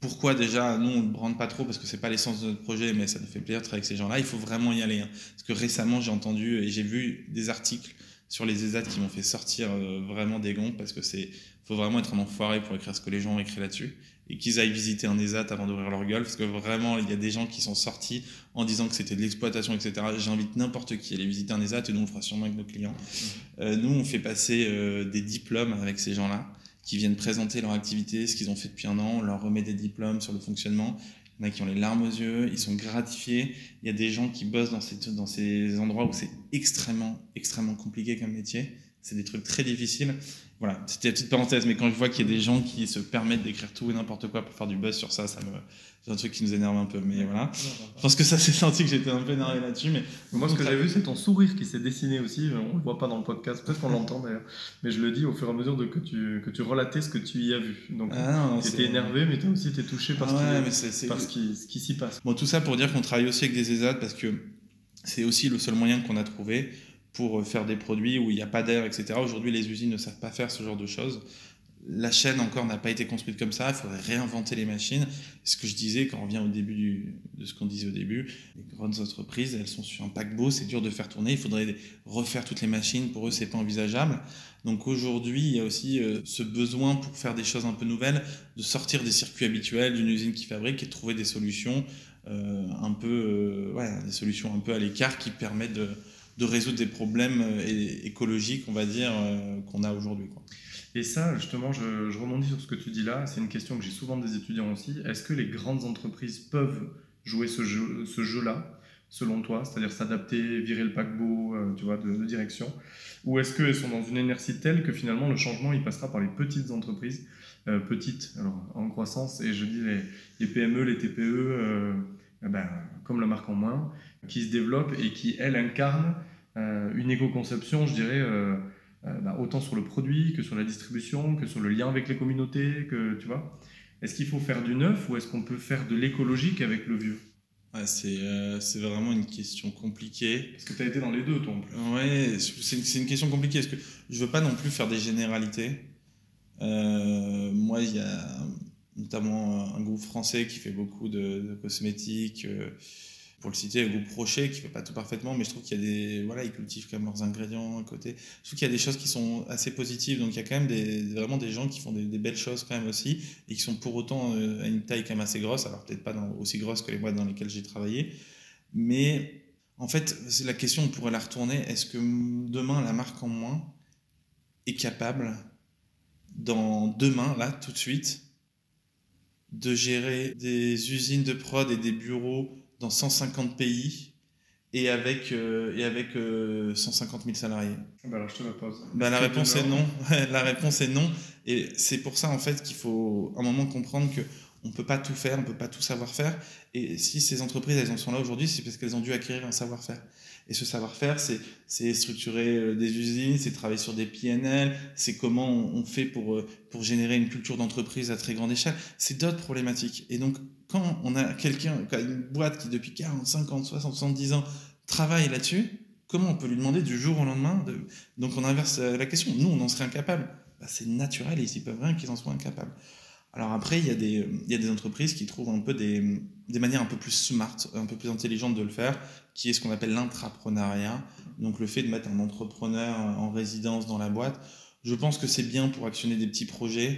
pourquoi déjà, nous, on ne brande pas trop parce que c'est pas l'essence de notre projet, mais ça nous fait plaisir de travailler avec ces gens-là. Il faut vraiment y aller. Hein. Parce que récemment, j'ai entendu et j'ai vu des articles sur les ESAT qui m'ont fait sortir euh, vraiment des gonds parce que c'est faut vraiment être un enfoiré pour écrire ce que les gens ont écrit là-dessus et qu'ils aillent visiter un ESAT avant d'ouvrir leur gueule parce que vraiment il y a des gens qui sont sortis en disant que c'était de l'exploitation etc j'invite n'importe qui à aller visiter un ESAT et nous on fera sûrement avec nos clients mmh. euh, nous on fait passer euh, des diplômes avec ces gens là qui viennent présenter leur activité, ce qu'ils ont fait depuis un an, on leur remet des diplômes sur le fonctionnement. Il y en a qui ont les larmes aux yeux, ils sont gratifiés. Il y a des gens qui bossent dans ces, dans ces endroits où c'est extrêmement, extrêmement compliqué comme métier. C'est des trucs très difficiles. Voilà, c'était la petite parenthèse, mais quand je vois qu'il y a des gens qui se permettent d'écrire tout et n'importe quoi pour faire du buzz sur ça, ça me, c'est un truc qui nous énerve un peu. Mais voilà, je pense que ça s'est senti que j'étais un peu énervé là-dessus. Mais moi, ce que j'ai vu, c'est ton sourire qui s'est dessiné aussi. On le voit pas dans le podcast, peut-être qu'on l'entend d'ailleurs, mais je le dis au fur et à mesure de que tu que tu relatais ce que tu y as vu. Donc, ah tu étais énervé, mais tu aussi été touché par, ce, qui, ce qui s'y passe. Bon, tout ça pour dire qu'on travaille aussi avec des ESAD parce que c'est aussi le seul moyen qu'on a trouvé pour faire des produits où il n'y a pas d'air, etc. Aujourd'hui, les usines ne savent pas faire ce genre de choses. La chaîne encore n'a pas été construite comme ça, il faudrait réinventer les machines. Ce que je disais quand on vient au début de ce qu'on disait au début, les grandes entreprises, elles sont sur un paquebot, c'est dur de faire tourner, il faudrait refaire toutes les machines, pour eux c'est pas envisageable. Donc aujourd'hui, il y a aussi euh, ce besoin pour faire des choses un peu nouvelles, de sortir des circuits habituels d'une usine qui fabrique et de trouver des solutions euh, un peu, euh, des solutions un peu à l'écart qui permettent de, de résoudre des problèmes euh, écologiques, on va dire, euh, qu'on a aujourd'hui. Et ça, justement, je, je, rebondis sur ce que tu dis là. C'est une question que j'ai souvent des étudiants aussi. Est-ce que les grandes entreprises peuvent jouer ce jeu-là, ce jeu selon toi? C'est-à-dire s'adapter, virer le paquebot, euh, tu vois, de, direction? Ou est-ce qu'elles sont dans une inertie telle que finalement le changement, il passera par les petites entreprises, petites, alors en croissance, et je dis les, PME, les TPE, ben, comme la marque en moins, qui se développe et qui, elle, incarne euh, une éco-conception, je dirais, euh, euh, bah, autant sur le produit que sur la distribution, que sur le lien avec les communautés, que tu vois. Est-ce qu'il faut faire du neuf ou est-ce qu'on peut faire de l'écologique avec le vieux? C'est vraiment une question compliquée. Parce que tu as été dans les deux, toi, en plus. Ouais, c'est une, question compliquée. Parce que je veux pas non plus faire des généralités. moi, il y a notamment un groupe français qui fait beaucoup de, cosmétiques pour le citer, le groupe Rocher qui fait pas tout parfaitement, mais je trouve qu'il y a des, voilà, ils cultivent quand même leurs ingrédients à côté. Je trouve qu'il y a des choses qui sont assez positives, donc il y a quand même vraiment des gens qui font des, belles choses quand même aussi, et qui sont pour autant euh, à une taille quand même assez grosse, alors peut-être pas aussi grosse que les boîtes dans lesquelles j'ai travaillé, mais en fait, c'est la question, on pourrait la retourner, est-ce que demain la marque en moins est capable, dans demain, là, tout de suite, de gérer des usines de prod et des bureaux dans 150 pays et avec, euh, et avec 150 000 salariés bah alors je te la pose. Bah, la réponse est non. la réponse est non. Et c'est pour ça en fait qu'il faut un moment comprendre que on peut pas tout faire, on peut pas tout savoir faire. Et si ces entreprises elles en sont là aujourd'hui, c'est parce qu'elles ont dû acquérir un savoir-faire. Et ce savoir-faire, c'est structurer euh, des usines, c'est travailler sur des PNL, c'est comment on fait pour, euh, pour générer une culture d'entreprise à très grande échelle. C'est d'autres problématiques. Et donc, quand on a quelqu'un, une boîte qui depuis 40, 50, 60, 70 ans travaille là-dessus, comment on peut lui demander du jour au lendemain de... Donc on inverse euh, la question. Nous, on en serait incapable. Bah, c'est naturel et ils peuvent rien qu'ils en soient incapables. Alors après, il y, a des, entreprises qui trouvent un peu des, manières un peu plus smart, un peu plus intelligentes de le faire, qui est ce qu'on appelle l'intrapreneuriat. Donc le fait de mettre un entrepreneur en résidence dans la boîte. Je pense que c'est bien pour actionner des petits projets,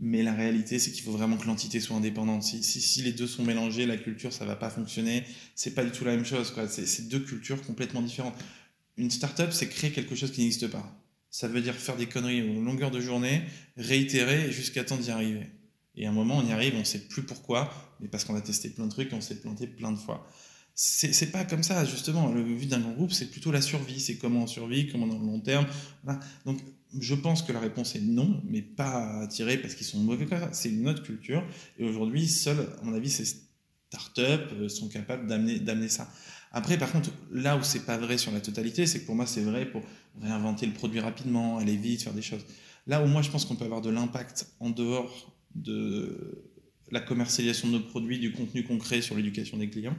mais la réalité, c'est qu'il faut vraiment que l'entité soit indépendante. Si, les deux sont mélangés, la culture, ça va pas fonctionner. C'est pas du tout la même chose. C'est deux cultures complètement différentes. Une startup, c'est créer quelque chose qui n'existe pas. Ça veut dire faire des conneries aux longueur de journée, réitérer jusqu'à temps d'y arriver. Et à un moment, on y arrive, on ne sait plus pourquoi, mais parce qu'on a testé plein de trucs, on s'est planté plein de fois. C'est pas comme ça, justement. Le but d'un grand groupe, c'est plutôt la survie. C'est comment on survit, comment dans le long terme. Donc, je pense que la réponse est non, mais pas tirer parce qu'ils sont mauvais C'est une autre culture. Et aujourd'hui, seuls, à mon avis, ces startups euh, sont capables d'amener ça. Après, par contre, là où c'est pas vrai sur la totalité, c'est que pour moi, c'est vrai pour réinventer le produit rapidement, aller vite, faire des choses. Là où moi, je pense qu'on peut avoir de l'impact en dehors de la commercialisation de nos produits, du contenu concret sur l'éducation des clients,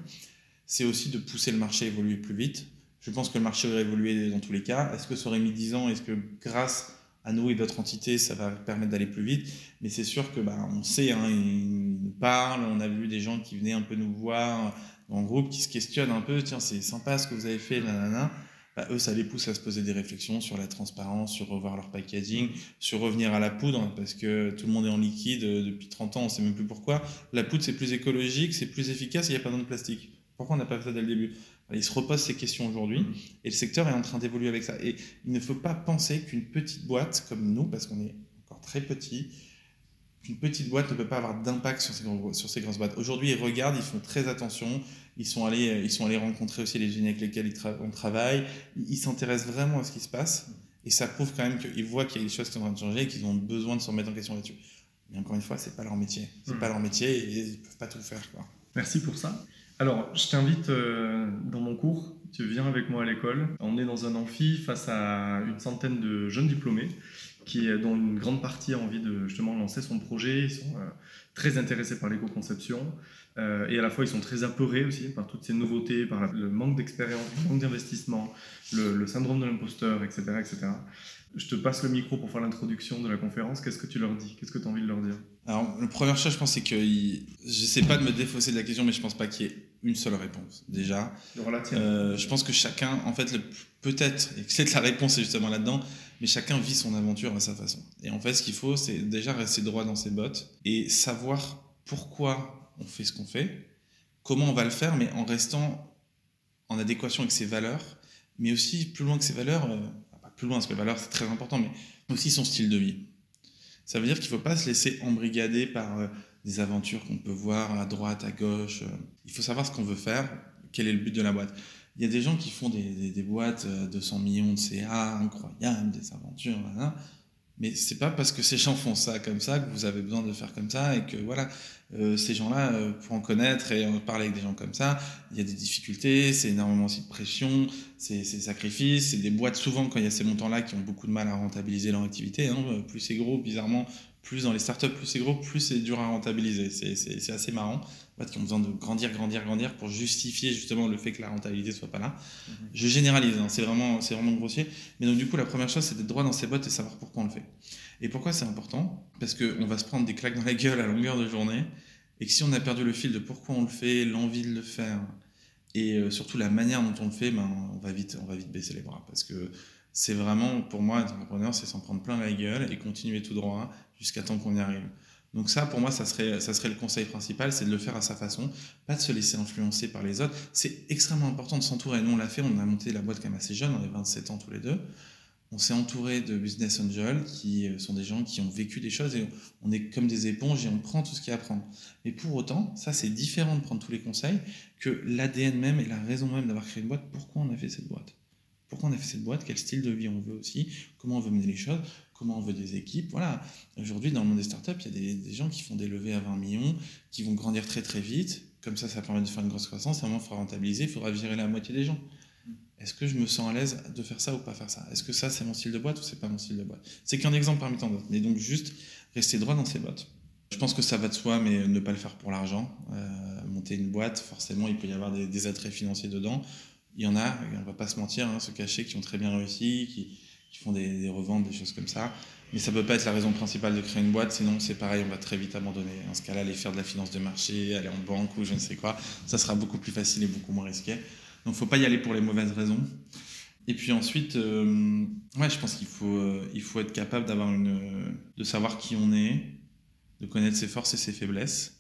c'est aussi de pousser le marché à évoluer plus vite. Je pense que le marché aurait évolué dans tous les cas. Est-ce que ça aurait mis 10 ans? Est-ce que grâce à nous et d'autres entités, ça va permettre d'aller plus vite? Mais c'est sûr que bah, on sait, hein, ils nous parlent, on a vu des gens qui venaient un peu nous voir en groupe, qui se questionnent un peu, tiens, c'est sympa ce que vous avez fait, nanana. Bah, eux, ça les pousse à se poser des réflexions sur la transparence, sur revoir leur packaging, sur revenir à la poudre, parce que tout le monde est en liquide euh, depuis 30 ans, on ne sait même plus pourquoi. La poudre, c'est plus écologique, c'est plus efficace, il n'y a pas de plastique. Pourquoi on n'a pas fait ça dès le début? Il se repose ces questions aujourd'hui, et le secteur est en train d'évoluer avec ça. Et il ne faut pas penser qu'une petite boîte comme nous, parce qu'on est encore très petit, qu'une petite boîte ne peut pas avoir d'impact sur ces grosses boîtes. Aujourd'hui, ils regardent, ils font très attention, ils sont allés, euh, ils sont allés rencontrer aussi les usines avec lesquelles on travaille, ils s'intéressent vraiment à ce qui se passe, et ça prouve quand même qu'ils voient qu'il y a des choses qui sont en train de changer et qu'ils ont besoin de se remettre en question là-dessus. Mais encore une fois, c'est pas leur métier. C'est hmm. pas leur métier et ils peuvent pas tout faire. Quoi. Merci pour ça. Alors, je t'invite euh, dans mon cours. Tu viens avec moi à l'école. On est dans un amphi face à une centaine de jeunes diplômés qui, dont une grande partie a envie de justement lancer son projet. Ils sont euh, très intéressés par l'éco-conception. Euh, et à la fois, ils sont très apeurés aussi par toutes ces nouveautés, par le manque d'expérience, le manque d'investissement, le, syndrome de l'imposteur, etc., etc. Je te passe le micro pour faire l'introduction de la conférence. Qu'est-ce que tu leur dis? Qu'est-ce que tu as envie de leur dire? Alors, la première chose, je pense, c'est que je sais pas de me défausser de la question, mais je pense pas qu'il y ait une seule réponse. Déjà, euh, je pense que chacun, en fait, peut-être, et que la réponse est justement là-dedans, mais chacun vit son aventure à sa façon. Et en fait, ce qu'il faut, c'est déjà rester droit dans ses bottes et savoir pourquoi on fait ce qu'on fait, comment on va le faire, mais en restant en adéquation avec ses valeurs, mais aussi plus loin que ses valeurs, euh, pas plus loin, parce que les valeurs c'est très important, mais aussi son style de vie. Ça veut dire qu'il ne faut pas se laisser embrigader par euh, des aventures qu'on peut voir à droite, à gauche. Euh. Il faut savoir ce qu'on veut faire, quel est le but de la boîte. Il y a des gens qui font des, des, boîtes de 100 millions de CA, incroyables, des aventures, voilà. Mais c'est pas parce que ces gens font ça comme ça que vous avez besoin de faire comme ça et que voilà, euh, ces gens-là, euh, pour en connaître et en parler avec des gens comme ça, il y a des difficultés, c'est énormément aussi de pression, c'est des sacrifices, c'est des boîtes souvent quand il y a ces montants-là qui ont beaucoup de mal à rentabiliser leur activité. Hein, plus c'est gros, bizarrement, plus dans les startups, plus c'est gros, plus c'est dur à rentabiliser. C'est assez marrant. Boîtes qui ont besoin de grandir, grandir, grandir pour justifier justement le fait que la rentabilité soit pas là. Mhm. Je généralise, hein, c'est vraiment, vraiment grossier. Mais donc du coup, la première chose, c'est d'être droit dans ses bottes et savoir pourquoi on le fait. Et pourquoi c'est important? Parce qu'on va se prendre des claques dans la gueule à longueur de journée. Et que si on a perdu le fil de pourquoi on le fait, l'envie de le faire, et euh, surtout la manière dont on le fait, ben, on, va vite, on va vite baisser les bras. Parce que c'est vraiment, pour moi, être entrepreneur, c'est s'en prendre plein la gueule et continuer tout droit jusqu'à temps qu'on y arrive. Donc ça, pour moi, ça serait, ça serait le conseil principal, c'est de le faire à sa façon, pas de se laisser influencer par les autres. C'est extrêmement important de s'entourer. Nous, on l'a fait, on a monté la boîte quand même assez jeune, on avait 27 ans tous les deux. on s'est entouré de business angels qui euh, sont des gens qui ont vécu des choses et on est comme des éponges et on prend tout ce qu'il y a à prendre. Mais pour autant, ça c'est différent de prendre tous les conseils que l'ADN même et la raison même d'avoir créé une boîte. Pourquoi on a fait cette boîte? Pourquoi on a fait cette boîte Quel style de vie on veut aussi Comment on veut mener les choses Comment on veut des équipes Voilà. Aujourd'hui, dans le monde des startups, il y a des, des, gens qui font des levées à 20 millions, qui vont grandir très très vite. Comme ça, ça permet de faire une grosse croissance. À un moment, il faudra rentabiliser, il faudra virer la moitié des gens. Est-ce que je me sens à l'aise de faire ça ou pas faire ça? Est-ce que ça, c'est mon style de boîte ou c'est pas mon style de boîte? C'est qu'un exemple parmi tant d'autres. Mais donc, juste rester droit dans ses bottes. Je pense que ça va de soi, mais ne pas le faire pour l'argent. Euh, monter une boîte, forcément, il peut y avoir des, des, attraits financiers dedans. Il y en a, on va pas se mentir, hein, se cacher, qui ont très bien réussi, qui, font des, reventes, des choses comme ça. Mais ça peut pas être la raison principale de créer une boîte, sinon c'est pareil, on va très vite abandonner. En ce cas-là, aller faire de la finance de marché, aller en banque ou je ne sais quoi, ça sera beaucoup plus facile et beaucoup moins risqué. Donc, faut pas y aller pour les mauvaises raisons. Et puis ensuite, euh, ouais, je pense qu'il faut, euh, faut être capable d'avoir une, de savoir qui on est, de connaître ses forces et ses faiblesses,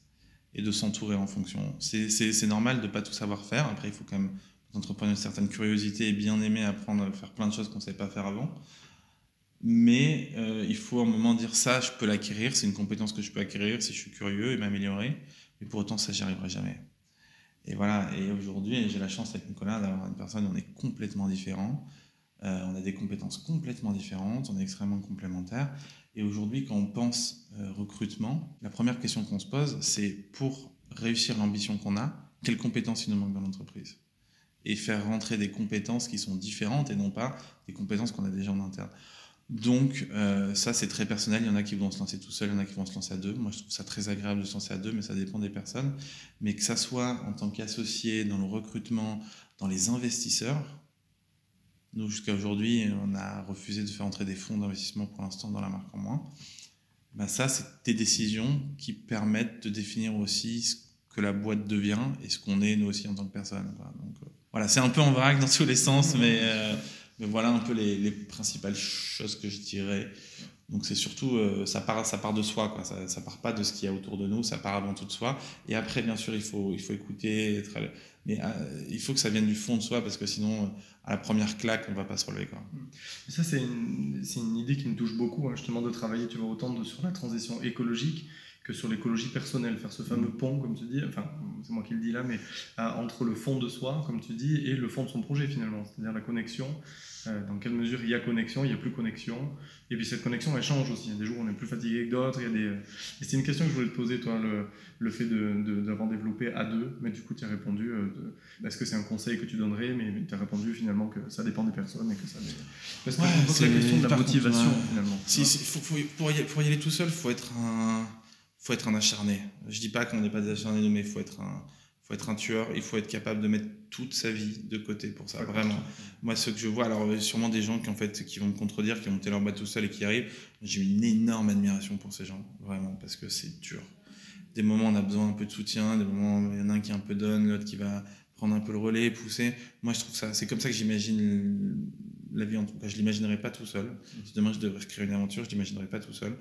et de s'entourer en fonction. C'est normal de pas tout savoir faire. Après, il faut quand même entreprendre une certaine curiosité et bien aimer apprendre à faire plein de choses qu'on ne savait pas faire avant. Mais euh, il faut à un moment dire ça, je peux l'acquérir, c'est une compétence que je peux acquérir si je suis curieux et m'améliorer. Mais pour autant, ça, j'y arriverai jamais. Et voilà, et aujourd'hui, j'ai la chance avec Nicolas d'avoir une personne où on est complètement différent. Euh, on a des compétences complètement différentes, on est extrêmement complémentaires. Et aujourd'hui, quand on pense euh, recrutement, la première question qu'on se pose, c'est pour réussir l'ambition qu'on a, quelles compétences il nous manque dans l'entreprise? Et faire rentrer des compétences qui sont différentes et non pas des compétences qu'on a déjà en interne. Donc, euh, ça, c'est très personnel. Il y en a qui vont se lancer tout seul, il y en a qui vont se lancer à deux. Moi, je trouve ça très agréable de se lancer à deux, mais ça dépend des personnes. Mais que ça soit en tant qu'associé, dans le recrutement, dans les investisseurs, nous, jusqu'à aujourd'hui, on a refusé de faire entrer des fonds d'investissement pour l'instant dans la marque en moins. Ben ça, c'est des décisions qui permettent de définir aussi ce que la boîte devient et ce qu'on est, nous aussi, en tant que personne. Donc, euh, voilà, c'est un peu en vrac dans tous les sens, mais. Euh, voilà un peu les, les, principales choses que je dirais. Donc c'est surtout, euh, ça, part, ça part de soi, quoi. ça ne part pas de ce qu'il y a autour de nous, ça part avant tout de soi. Et après, bien sûr, il faut, il faut écouter, être, mais euh, il faut que ça vienne du fond de soi, parce que sinon, à la première claque, on va pas se relever. Quoi. Ça, c'est une, une, idée qui me touche beaucoup, hein, justement, de travailler tu vois, autant de, sur la transition écologique que sur l'écologie personnelle, faire ce fameux pont, comme tu dis, enfin, c'est moi qui le dis là, mais entre le fond de soi, comme tu dis, et le fond de son projet finalement, c'est-à-dire la connexion euh, dans quelle mesure il y a connexion, il n'y a plus connexion. Et puis cette connexion, elle change aussi. Il y a des jours où on est plus fatigué que d'autres. Il des... Euh, et c'est une question que je voulais te poser, toi, le, le fait d'avoir de, développé à deux. Mais du coup, tu as répondu, euh, est-ce que c'est un conseil que tu donnerais Mais tu as répondu finalement que ça dépend des personnes et que ça... Parce que c'est la question de la motivation, finalement. Si, faut, faut, pour, y, pour, y, aller tout seul, il faut être un... Faut être un acharné. Je dis pas qu'on n'est pas des acharnés, mais il faut être un, faut être un tueur, il faut être capable de mettre toute sa vie de côté pour ça, vraiment. Moi, ce que je vois, alors sûrement des gens qui en fait qui vont me contredire, qui ont monté leur tout seul et qui arrivent, j'ai une énorme admiration pour ces gens, vraiment, parce que c'est dur. Des moments, on a besoin un peu de soutien, des moments, il y en a un qui un peu donne, l'autre qui va prendre un peu le relais, pousser. Moi, je trouve ça, c'est comme ça que j'imagine la vie en tout cas. Je l'imaginerai pas tout seul. Si demain je devrais créer une aventure, je l'imaginerai pas tout seul.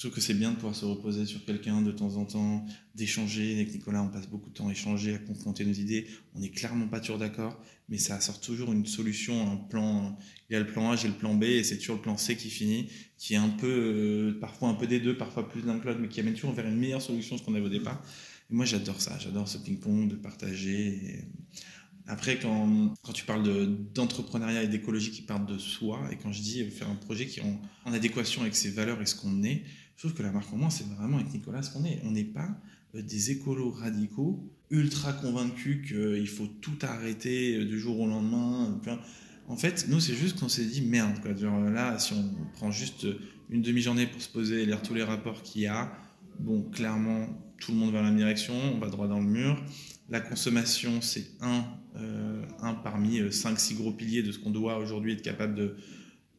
Je trouve que c'est bien de pouvoir se reposer sur quelqu'un de temps en temps, d'échanger. Avec Nicolas, on passe beaucoup de temps à échanger, à confronter nos idées. On n'est clairement pas toujours d'accord, mais ça sort toujours une solution, un plan. Il y a le plan A, j'ai le plan B, et c'est toujours le plan C qui finit, qui est un peu, euh, parfois un peu des deux, parfois plus d'un que mais qui amène toujours vers une meilleure solution que ce qu'on avait au départ. Moi, j'adore ça. J'adore ce ping-pong, de partager. Après, quand, quand tu parles d'entrepreneuriat et d'écologie qui partent de soi, et quand je dis faire un projet qui est en adéquation avec ses valeurs et ce qu'on est, trouve que la marque en moins, c'est vraiment avec Nicolas ce qu'on est. On n'est pas euh, des écolos radicaux, ultra convaincus qu'il faut tout arrêter euh, du jour au lendemain. En fait, nous, c'est juste qu'on s'est dit merde. Là, si on prend juste une demi-journée pour se poser et lire tous les rapports qu'il y a, bon, clairement, tout le monde va dans la même direction, on va droit dans le mur. La consommation, c'est un, euh, un parmi cinq, six gros piliers de ce qu'on doit aujourd'hui être capable de,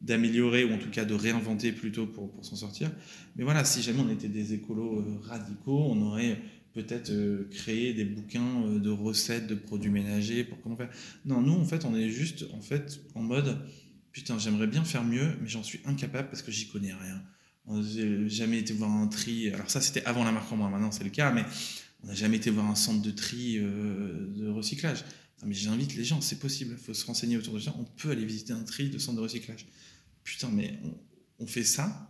d'améliorer ou en tout cas de réinventer plutôt pour, pour s'en sortir. Mais voilà, si jamais on était des écolos euh, radicaux, on aurait peut-être euh, créé des bouquins euh, de recettes de produits ménagers pour comment faire. Non, nous en fait, on est juste en fait en mode putain, j'aimerais bien faire mieux, mais j'en suis incapable parce que j'y connais rien. N'a jamais été voir un tri. Alors ça, c'était avant la marque en moins. Maintenant, c'est le cas, mais on n'a jamais été voir un centre de tri de recyclage. Mais j'invite les gens, c'est possible. Il faut se renseigner autour de ça. On peut aller visiter un tri de centre de recyclage putain, mais on, fait ça,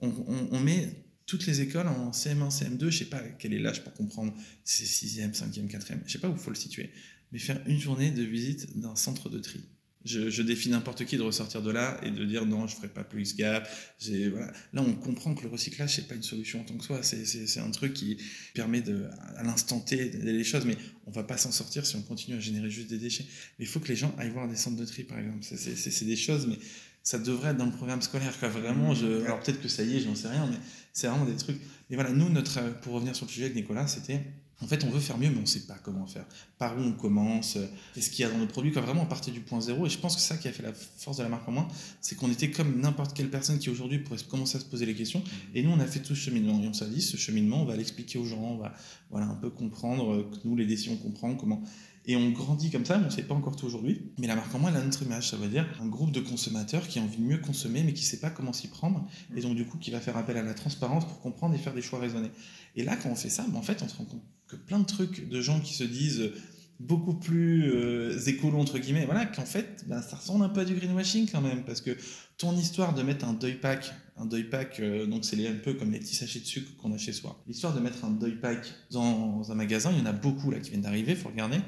on, met toutes les écoles en CM1, CM2, je sais pas quel est l'âge pour comprendre, c'est 6e, 5e, 4e, je sais pas où faut le situer, mais faire une journée de visite d'un centre de tri je, défie n'importe qui de ressortir de là et de dire non, je ferai pas plus gap. Là, on comprend que le recyclage, c'est pas une solution en tant que soi. C'est un truc qui permet de, à l'instant T d'aider les choses, mais on va pas s'en sortir si on continue à générer juste des déchets. Mais il faut que les gens aillent voir des centres de tri, par exemple. C'est des choses, mais ça devrait être dans le programme scolaire. Vraiment, je, alors peut-être que ça y est, j'en sais rien, mais c'est vraiment des trucs. Et voilà, nous, notre, pour revenir sur le sujet avec Nicolas, c'était en fait, on veut faire mieux, mais on ne sait pas comment faire. Par où on commence euh, Qu'est-ce qu'il y a dans nos produits Quand vraiment on partait du point zéro. Et je pense que ça qui a fait la force de la marque en moins, c'est qu'on était comme n'importe quelle personne qui aujourd'hui pourrait commencer à se poser les questions. Mmh. Et nous, on a fait tout ce cheminement. Et on s'est dit, ce cheminement, on va l'expliquer aux gens, on va voilà, un peu comprendre euh, que nous, les décisions, on comprend comment. Et on grandit comme ça, mais on ne sait pas encore tout aujourd'hui. Mais la marque en moins, elle a notre image. Ça veut dire un groupe de consommateurs qui a envie de mieux consommer, mais qui ne sait pas comment s'y prendre. Et donc, du coup, qui va faire appel à la transparence pour comprendre et faire des choix raisonnés. Et là, quand on fait ça, ben, en fait, on se rend compte que plein de trucs de gens qui se disent beaucoup plus euh, écolo entre guillemets, voilà, qu'en fait, ben, ça ressemble un peu à du greenwashing quand même, parce que ton histoire de mettre un deuil pack, un deuil pack, euh, donc c'est un peu comme les petits sachets de sucre qu'on a chez soi. L'histoire de mettre un deuil pack dans un magasin, il y en a beaucoup là qui viennent d'arriver, faut regarder,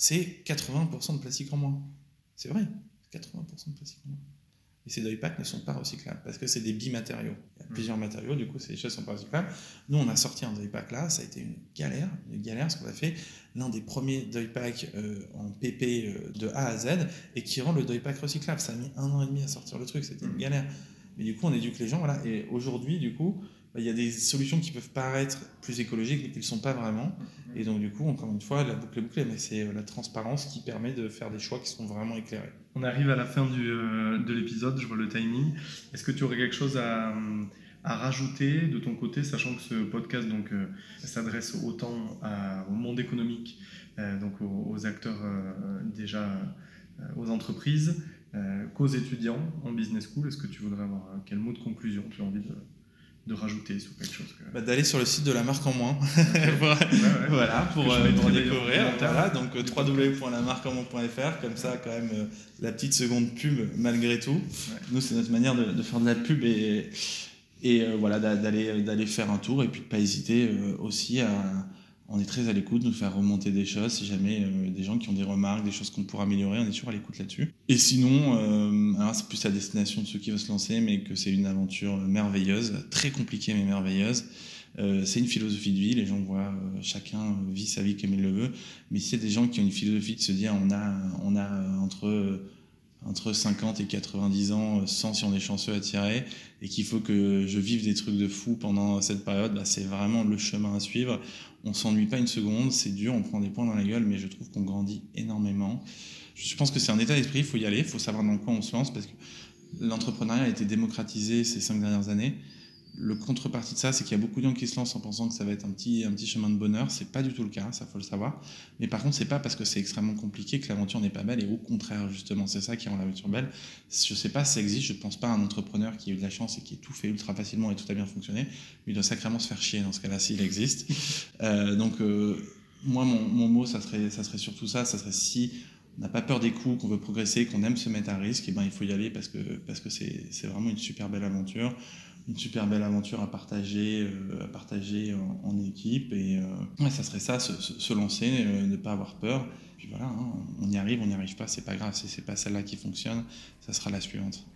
c'est 80% de plastique en moins. C'est vrai, 80% de plastique en moins. Et ces deuil packs ne sont pas recyclables parce que c'est des bimatériaux. Il y a mmh. plusieurs matériaux, du coup, ces choses ne sont pas recyclables. Nous, on a sorti un deuil pack là, ça a été une galère, une galère, ce qu'on a fait l'un des premiers deuil packs euh, en PP euh, de A à Z et qui rend le deuil pack recyclable. Ça a mis un an et demi à sortir le truc, c'était une mmh. galère. Mais du coup, on éduque les gens, voilà. Et aujourd'hui, du coup, il y a des solutions qui peuvent paraître plus écologiques, mais qui ne le sont pas vraiment. Mmh. Et donc, du coup, encore une fois, la boucle est bouclée, mais c'est euh, la transparence qui permet de faire des choix qui sont vraiment éclairés. On arrive à la fin du, euh, de l'épisode, je vois le timing. Est-ce que tu aurais quelque chose à, à, rajouter de ton côté, sachant que ce podcast donc euh, s'adresse autant au monde économique, euh, donc aux, acteurs déjà, aux entreprises, qu'aux étudiants en business school? Est-ce que tu voudrais avoir quel mot de conclusion tu as envie de, de rajouter sur quelque chose bah, D'aller sur le site de la marque en moins. voilà, pour, euh, découvrir. Voilà, donc euh, www.lamarqueenmoins.fr, comme ça, quand même, euh, la petite seconde pub malgré tout. Nous, c'est notre manière de, faire de la pub et, et voilà, d'aller faire un tour et puis de ne pas hésiter aussi à on est très à l'écoute, nous faire remonter des choses. Si jamais euh, des gens qui ont des remarques, des choses qu'on pourra améliorer, on est toujours à l'écoute là-dessus. Et sinon, euh, c'est plus la destination de ceux qui veulent se lancer, mais que c'est une aventure merveilleuse, très compliquée mais merveilleuse. Euh, c'est une philosophie de vie, les gens voient, chacun vit sa vie comme il le veut. Mais s'il y a des gens qui ont une philosophie de se dire, on a, on a entre entre 50 et 90 ans, sans si on est chanceux à tirer, et qu'il faut que je vive des trucs de fou pendant cette période, bah, c'est vraiment le chemin à suivre on s'ennuie pas une seconde, c'est dur, on prend des points dans la gueule, mais je trouve qu'on grandit énormément. Je pense que c'est un état d'esprit, il faut y aller, il faut savoir dans quoi on se lance, parce que l'entrepreneuriat a été démocratisé ces cinq dernières années le contrepartie de ça, c'est qu'il y a beaucoup de gens qui se lancent en pensant que ça va être un petit, un petit chemin de bonheur. C'est pas du tout le cas, ça faut le savoir. Mais par contre, c'est pas parce que c'est extrêmement compliqué que l'aventure n'est pas belle. Et au contraire, justement, c'est ça qui rend l'aventure belle. Je sais pas si ça existe. Je pense pas à un entrepreneur qui a eu de la chance et qui ait tout fait ultra facilement et tout a bien fonctionné. Il doit sacrément se faire chier dans ce cas-là s'il existe. Euh, donc, euh, moi, mon, mon, mot, ça serait, ça serait surtout ça. Ça serait si on n'a pas peur des coups, qu'on veut progresser, qu'on aime se mettre à risque, et ben il faut y aller parce que parce que c'est vraiment une super belle aventure une super belle aventure à partager, euh, à partager en, équipe. Et euh, ça serait ça, se, lancer, euh, ne pas avoir peur. Puis voilà, hein, on y arrive, on n'y arrive pas, c'est pas grave. Si c'est pas celle-là qui fonctionne, ça sera la suivante.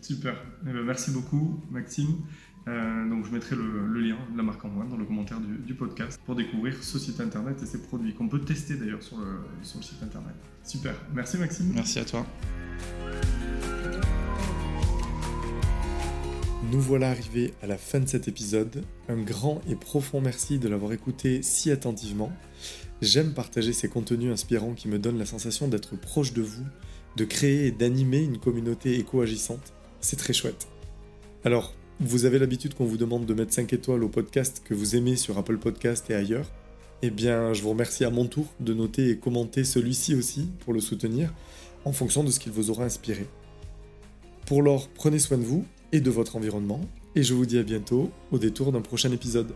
Super. Eh ben, merci beaucoup, Maxime. donc je mettrai le, lien de la marque en moins dans le commentaire du, podcast pour découvrir ce site internet et ses produits qu'on peut tester d'ailleurs sur le, sur le site internet. Super. Merci Maxime. Merci à toi. Nous voilà arrivés à la fin de cet épisode. Un grand et profond merci de l'avoir écouté si attentivement. J'aime partager ces contenus inspirants qui me donnent la sensation d'être proche de vous, de créer et d'animer une communauté éco-agissante. C'est très chouette. Alors, vous avez l'habitude qu'on vous demande de mettre 5 étoiles au podcast que vous aimez sur Apple Podcast et ailleurs. Eh bien, je vous remercie à mon tour de noter et commenter celui-ci aussi pour le soutenir en fonction de ce qu'il vous aura inspiré. Pour l'or, prenez soin de vous et de votre environnement, et je vous dis à bientôt au détour d'un prochain épisode.